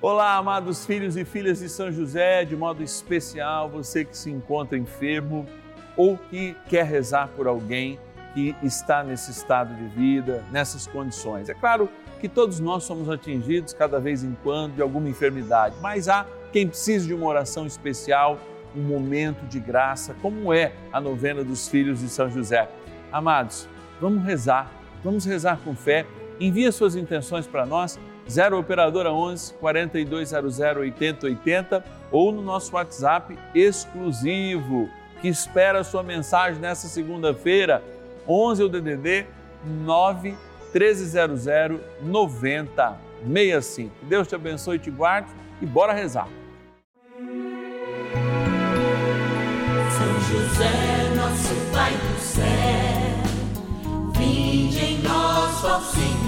Olá, amados filhos e filhas de São José, de modo especial, você que se encontra enfermo ou que quer rezar por alguém que está nesse estado de vida, nessas condições. É claro que todos nós somos atingidos cada vez em quando de alguma enfermidade, mas há quem precise de uma oração especial, um momento de graça, como é a novena dos filhos de São José. Amados, vamos rezar, vamos rezar com fé. Envie suas intenções para nós 0 Operadora 11 4200 8080 ou no nosso WhatsApp exclusivo que espera a sua mensagem nessa segunda-feira, 11 o DDD 9 1300 9065. Deus te abençoe e te guarde e bora rezar. São José, nosso Pai do céu, vinde em nós, ó Senhor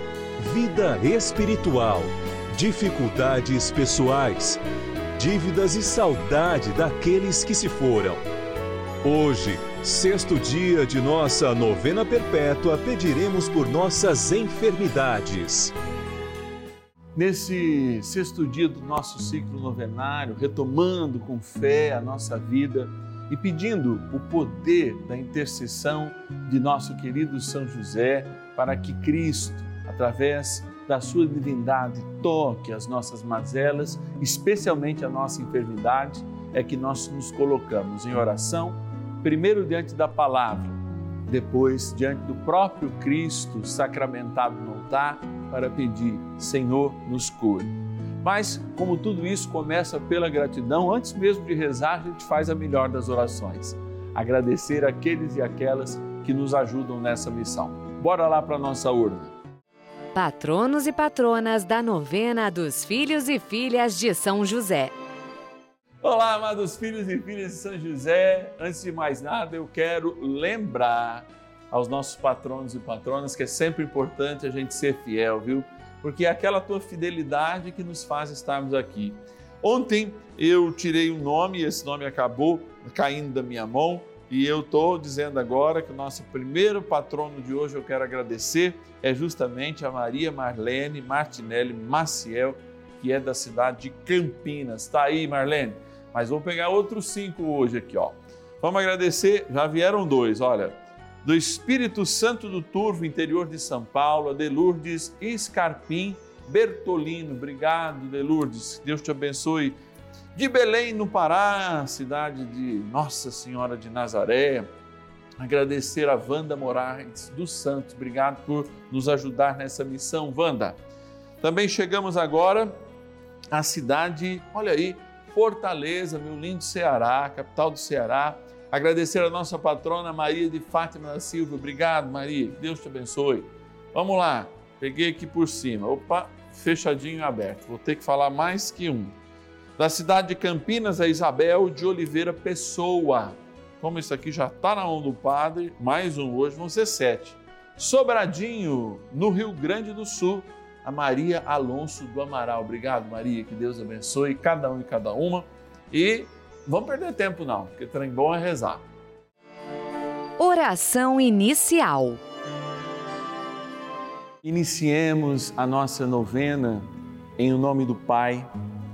vida espiritual, dificuldades pessoais, dívidas e saudade daqueles que se foram. Hoje, sexto dia de nossa novena perpétua, pediremos por nossas enfermidades. Nesse sexto dia do nosso ciclo novenário, retomando com fé a nossa vida e pedindo o poder da intercessão de nosso querido São José para que Cristo através da sua divindade, toque as nossas mazelas, especialmente a nossa enfermidade, é que nós nos colocamos em oração, primeiro diante da palavra, depois diante do próprio Cristo sacramentado no altar, para pedir: Senhor, nos cure. Mas, como tudo isso começa pela gratidão, antes mesmo de rezar, a gente faz a melhor das orações: agradecer aqueles e aquelas que nos ajudam nessa missão. Bora lá para a nossa urna patronos e patronas da novena dos filhos e filhas de São José. Olá, amados filhos e filhas de São José. Antes de mais nada, eu quero lembrar aos nossos patronos e patronas que é sempre importante a gente ser fiel, viu? Porque é aquela tua fidelidade que nos faz estarmos aqui. Ontem eu tirei um nome esse nome acabou caindo da minha mão e eu estou dizendo agora que o nosso primeiro patrono de hoje eu quero agradecer é justamente a Maria Marlene Martinelli Maciel, que é da cidade de Campinas. Está aí, Marlene? Mas vou pegar outros cinco hoje aqui, ó. Vamos agradecer, já vieram dois, olha. Do Espírito Santo do Turvo, interior de São Paulo, a Delurdes Escarpim Bertolino. Obrigado, Delurdes. Deus te abençoe de Belém, no Pará, cidade de Nossa Senhora de Nazaré. Agradecer a Wanda Moraes dos Santos. Obrigado por nos ajudar nessa missão, Wanda. Também chegamos agora à cidade, olha aí, Fortaleza, meu lindo Ceará, capital do Ceará. Agradecer a nossa patrona Maria de Fátima da Silva. Obrigado, Maria. Deus te abençoe. Vamos lá. Peguei aqui por cima. Opa, fechadinho aberto. Vou ter que falar mais que um. Da cidade de Campinas, a Isabel de Oliveira Pessoa. Como isso aqui já está na mão do Padre, mais um hoje, vão ser sete. Sobradinho, no Rio Grande do Sul, a Maria Alonso do Amaral. Obrigado, Maria, que Deus abençoe cada um e cada uma. E vamos perder tempo não, porque trem bom é rezar. Oração inicial. Iniciemos a nossa novena em o nome do Pai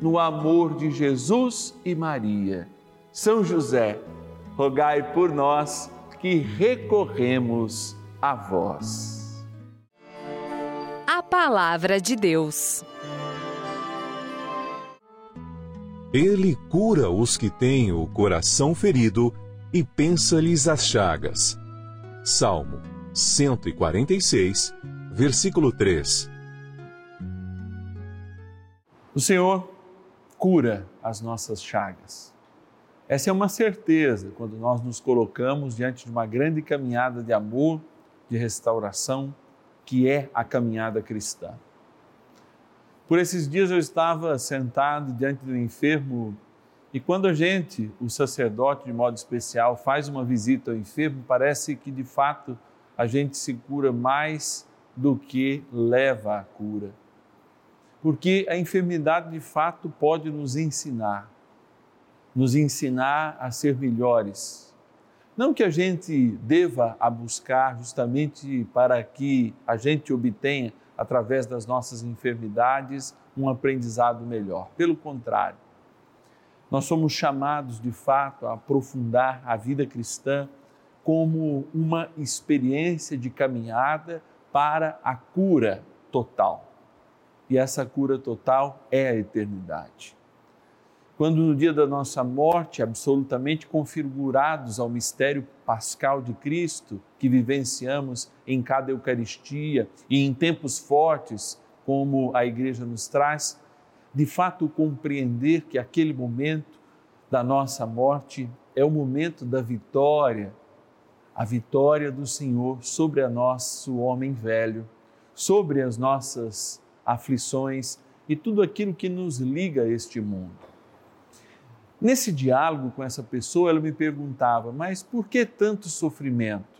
no amor de Jesus e Maria. São José, rogai por nós que recorremos a vós. A Palavra de Deus. Ele cura os que têm o coração ferido e pensa-lhes as chagas. Salmo 146, versículo 3. O Senhor cura as nossas chagas. Essa é uma certeza quando nós nos colocamos diante de uma grande caminhada de amor, de restauração, que é a caminhada cristã. Por esses dias eu estava sentado diante do enfermo e quando a gente, o sacerdote de modo especial, faz uma visita ao enfermo, parece que de fato a gente se cura mais do que leva à cura porque a enfermidade de fato pode nos ensinar, nos ensinar a ser melhores. Não que a gente deva a buscar justamente para que a gente obtenha, através das nossas enfermidades, um aprendizado melhor. Pelo contrário, nós somos chamados de fato a aprofundar a vida cristã como uma experiência de caminhada para a cura total e essa cura total é a eternidade. Quando no dia da nossa morte, absolutamente configurados ao mistério pascal de Cristo, que vivenciamos em cada Eucaristia e em tempos fortes, como a Igreja nos traz, de fato compreender que aquele momento da nossa morte é o momento da vitória, a vitória do Senhor sobre a nosso homem velho, sobre as nossas aflições e tudo aquilo que nos liga a este mundo. Nesse diálogo com essa pessoa, ela me perguntava: mas por que tanto sofrimento?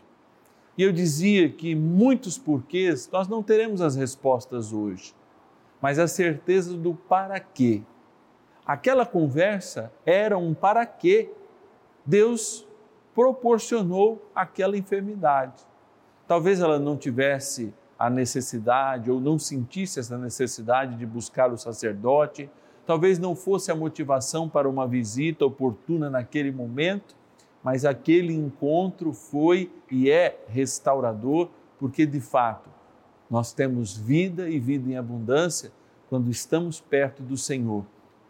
E eu dizia que muitos porquês nós não teremos as respostas hoje, mas a certeza do para quê. Aquela conversa era um para quê. Deus proporcionou aquela enfermidade. Talvez ela não tivesse a necessidade ou não sentisse essa necessidade de buscar o sacerdote, talvez não fosse a motivação para uma visita oportuna naquele momento, mas aquele encontro foi e é restaurador, porque de fato nós temos vida e vida em abundância quando estamos perto do Senhor,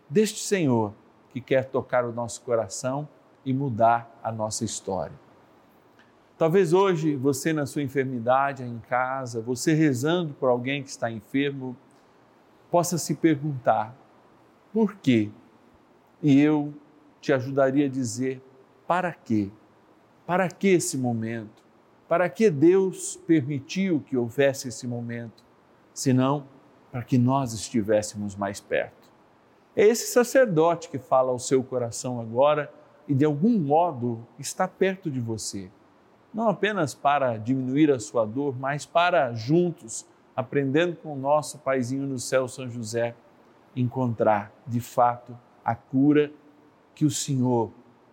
deste Senhor que quer tocar o nosso coração e mudar a nossa história. Talvez hoje você, na sua enfermidade, em casa, você rezando por alguém que está enfermo, possa se perguntar: por quê? E eu te ajudaria a dizer: para quê? Para que esse momento? para que Deus permitiu que houvesse esse momento, senão para que nós estivéssemos mais perto. É esse sacerdote que fala ao seu coração agora e de algum modo está perto de você. Não apenas para diminuir a sua dor, mas para juntos, aprendendo com o nosso paizinho no céu, São José, encontrar de fato a cura que o Senhor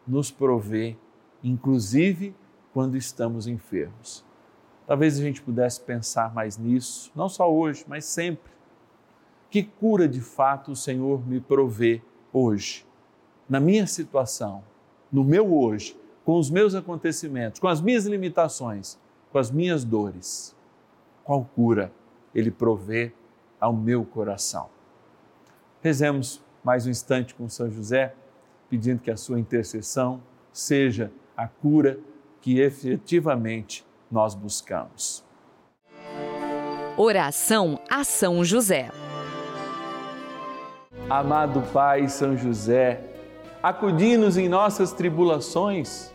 nos provê, inclusive quando estamos enfermos. Talvez a gente pudesse pensar mais nisso, não só hoje, mas sempre. Que cura de fato o Senhor me provê hoje, na minha situação, no meu hoje, com os meus acontecimentos, com as minhas limitações, com as minhas dores. Qual cura Ele provê ao meu coração? Rezemos mais um instante com São José, pedindo que a sua intercessão seja a cura que efetivamente nós buscamos. Oração a São José. Amado Pai São José, acudi-nos em nossas tribulações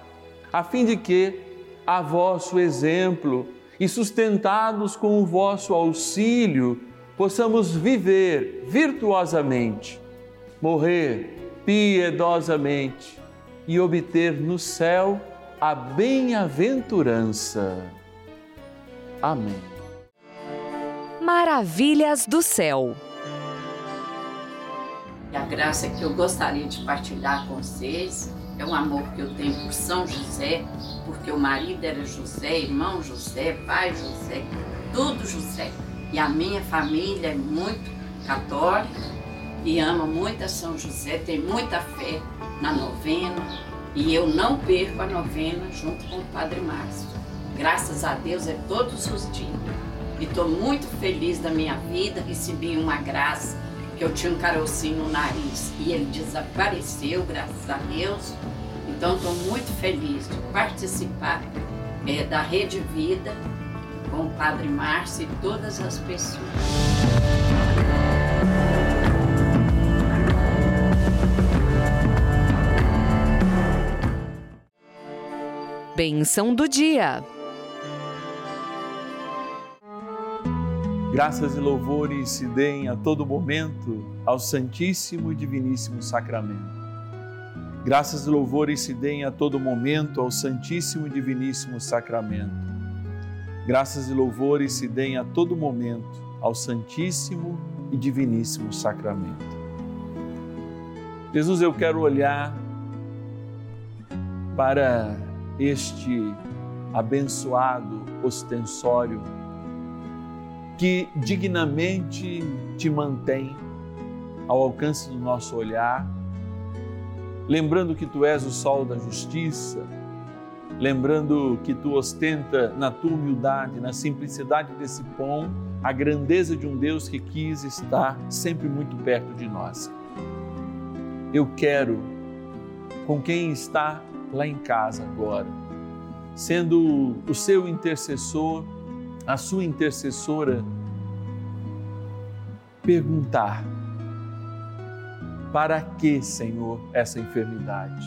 a fim de que, a vosso exemplo e sustentados com o vosso auxílio, possamos viver virtuosamente, morrer piedosamente e obter no céu a bem-aventurança. Amém. Maravilhas do céu. E a graça que eu gostaria de partilhar com vocês é um amor que eu tenho por São José, porque o marido era José, irmão José, pai José, tudo José. E a minha família é muito católica e ama muito a São José, tem muita fé na novena e eu não perco a novena junto com o Padre Márcio. Graças a Deus é todos os dias. E estou muito feliz da minha vida, recebi uma graça eu tinha um carocinho no nariz e ele desapareceu, graças a Deus. Então estou muito feliz de participar é, da Rede Vida com o Padre Márcio e todas as pessoas. Bênção do dia. Graças e louvores se deem a todo momento ao Santíssimo e Diviníssimo Sacramento. Graças e louvores se deem a todo momento ao Santíssimo e Diviníssimo Sacramento. Graças e louvores se deem a todo momento ao Santíssimo e Diviníssimo Sacramento. Jesus, eu quero olhar para este abençoado ostensório que dignamente te mantém ao alcance do nosso olhar, lembrando que tu és o sol da justiça, lembrando que tu ostenta na tua humildade, na simplicidade desse pão, a grandeza de um Deus que quis estar sempre muito perto de nós. Eu quero, com quem está lá em casa agora, sendo o seu intercessor, a sua intercessora, perguntar: para que, Senhor, essa enfermidade?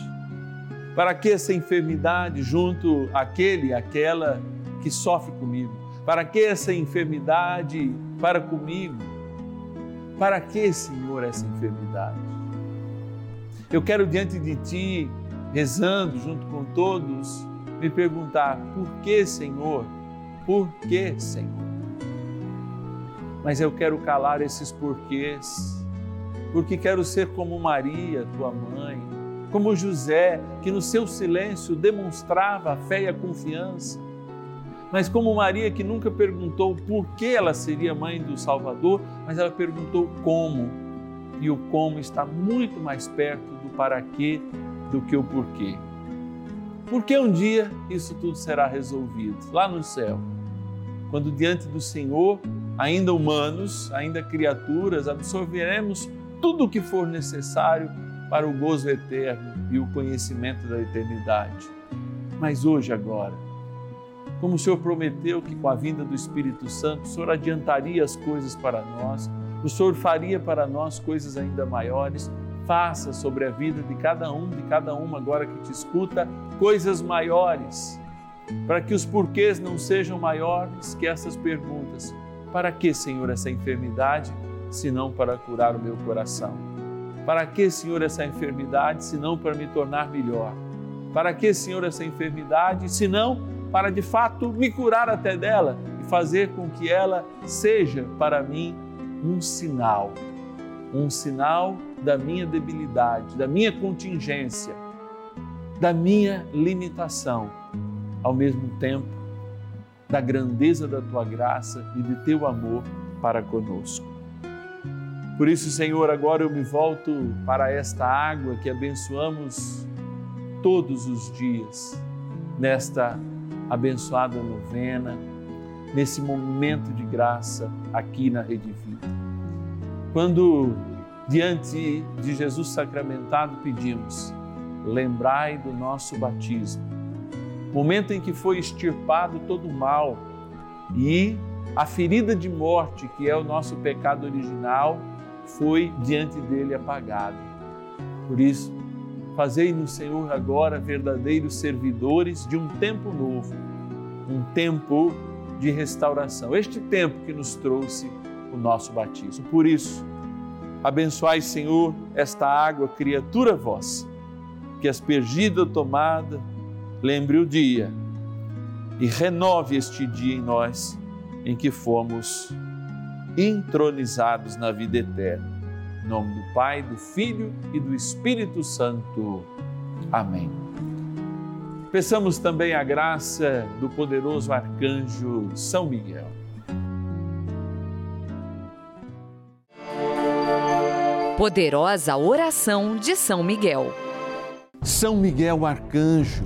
Para que essa enfermidade junto àquele, àquela que sofre comigo? Para que essa enfermidade para comigo? Para que, Senhor, essa enfermidade? Eu quero diante de Ti, rezando junto com todos, me perguntar: por que, Senhor? Por que, Senhor? Mas eu quero calar esses porquês, porque quero ser como Maria, tua mãe, como José, que no seu silêncio demonstrava a fé e a confiança, mas como Maria, que nunca perguntou por que ela seria mãe do Salvador, mas ela perguntou como. E o como está muito mais perto do para quê do que o porquê. Porque um dia isso tudo será resolvido lá no céu. Quando diante do Senhor, ainda humanos, ainda criaturas, absorveremos tudo o que for necessário para o gozo eterno e o conhecimento da eternidade. Mas hoje, agora, como o Senhor prometeu que com a vinda do Espírito Santo, o Senhor adiantaria as coisas para nós, o Senhor faria para nós coisas ainda maiores, faça sobre a vida de cada um, de cada uma agora que te escuta, coisas maiores, para que os porquês não sejam maiores que essas perguntas. Para que, Senhor, essa enfermidade, se não para curar o meu coração? Para que, Senhor, essa enfermidade, se não para me tornar melhor? Para que, Senhor, essa enfermidade, se não para de fato me curar até dela e fazer com que ela seja para mim um sinal, um sinal da minha debilidade, da minha contingência, da minha limitação, ao mesmo tempo da grandeza da tua graça e de teu amor para conosco. Por isso, Senhor, agora eu me volto para esta água que abençoamos todos os dias, nesta abençoada novena, nesse momento de graça aqui na Rede Vida. Quando diante de Jesus sacramentado pedimos, lembrai do nosso batismo, momento em que foi extirpado todo o mal e a ferida de morte, que é o nosso pecado original, foi diante dele apagada. Por isso, fazei no Senhor agora verdadeiros servidores de um tempo novo, um tempo de restauração. Este tempo que nos trouxe o nosso batismo. Por isso, abençoai, Senhor, esta água, criatura vossa, que aspergida ou tomada, lembre o dia e renove este dia em nós em que fomos entronizados na vida eterna. Em nome do Pai, do Filho e do Espírito Santo. Amém. Peçamos também a graça do poderoso arcanjo São Miguel. Poderosa oração de São Miguel. São Miguel arcanjo,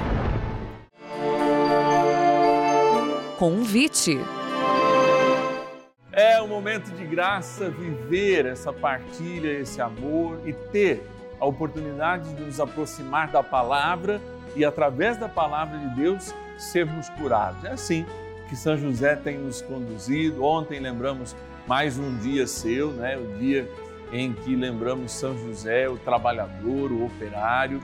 Convite. É um momento de graça viver essa partilha, esse amor e ter a oportunidade de nos aproximar da palavra e, através da palavra de Deus, sermos curados. É assim que São José tem nos conduzido. Ontem lembramos mais um dia seu, né? o dia em que lembramos São José, o trabalhador, o operário.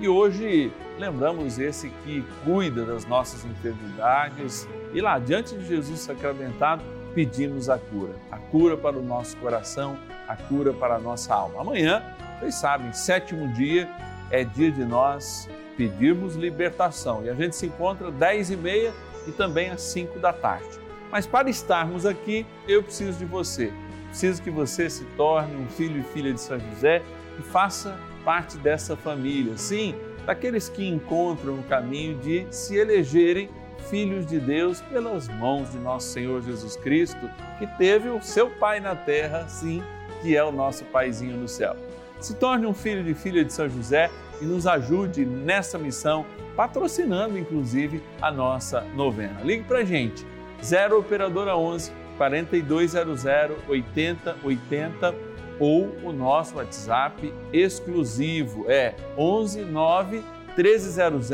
E hoje lembramos esse que cuida das nossas enfermidades e lá diante de Jesus sacramentado pedimos a cura, a cura para o nosso coração, a cura para a nossa alma. Amanhã, vocês sabem, sétimo dia é dia de nós pedirmos libertação e a gente se encontra às 10 e meia e também às 5 da tarde. Mas para estarmos aqui, eu preciso de você. Preciso que você se torne um filho e filha de São José e faça parte dessa família. Sim, daqueles que encontram o caminho de se elegerem filhos de Deus pelas mãos de nosso Senhor Jesus Cristo, que teve o seu Pai na terra, sim, que é o nosso Paizinho no céu. Se torne um filho de filha de São José e nos ajude nessa missão, patrocinando inclusive a nossa novena. Ligue para gente, 0 Operadora 11 4200 8080 ou o nosso WhatsApp exclusivo é 11 9 1300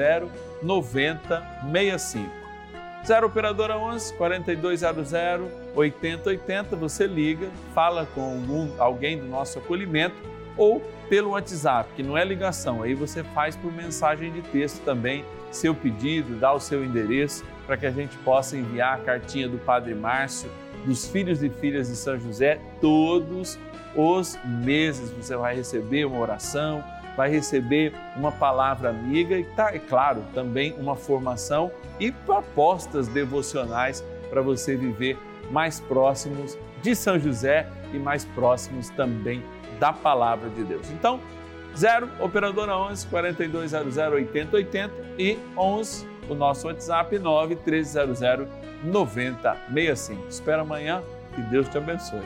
9065. 0 Operadora 11 4200 8080, você liga, fala com alguém do nosso acolhimento ou pelo WhatsApp, que não é ligação, aí você faz por mensagem de texto também seu pedido, dá o seu endereço para que a gente possa enviar a cartinha do Padre Márcio, dos filhos e filhas de São José, todos os meses você vai receber uma oração, vai receber uma palavra amiga e, tá, é claro, também uma formação e propostas devocionais para você viver mais próximos de São José e mais próximos também da palavra de Deus. Então, 0 operadora 11 4200 8080 e 11 o nosso WhatsApp 9 1300 9065. Espero amanhã. Que Deus te abençoe.